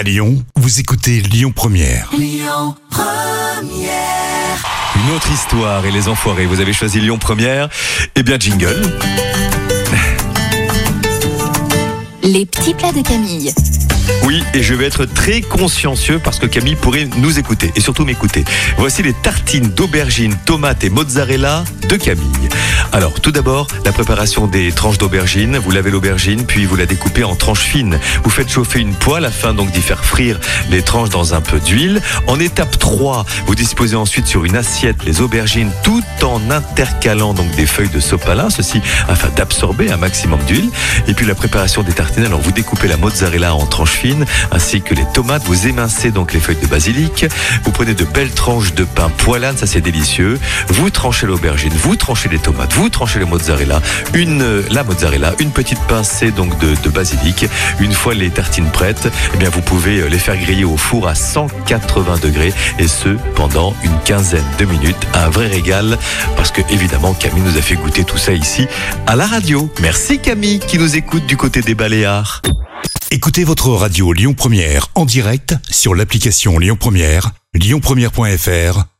À Lyon, vous écoutez Lyon Première. Une autre histoire et les enfoirés. Vous avez choisi Lyon Première. Eh bien, jingle. Les petits plats de Camille. Oui, et je vais être très consciencieux parce que Camille pourrait nous écouter et surtout m'écouter. Voici les tartines d'aubergine, tomates et mozzarella de Camille. Alors, tout d'abord, la préparation des tranches d'aubergine. Vous lavez l'aubergine, puis vous la découpez en tranches fines. Vous faites chauffer une poêle afin donc d'y faire frire les tranches dans un peu d'huile. En étape 3, vous disposez ensuite sur une assiette les aubergines tout en intercalant donc des feuilles de sopalin, ceci afin d'absorber un maximum d'huile. Et puis la préparation des tartines, alors vous découpez la mozzarella en tranches fines ainsi que les tomates. Vous émincez donc les feuilles de basilic. Vous prenez de belles tranches de pain poilane, ça c'est délicieux. Vous tranchez l'aubergine, vous tranchez les tomates, tranchez les mozzarella, une la mozzarella, une petite pincée donc de, basilic. Une fois les tartines prêtes, eh bien vous pouvez euh, les faire griller au four à 180 degrés et ce pendant une quinzaine de minutes. Un vrai régal parce que évidemment Camille nous a fait goûter tout ça ici à la radio. Merci Camille qui nous écoute du côté des Baléares. Écoutez votre radio Lyon Première en direct sur l'application Lyon Première, lyonpremière.fr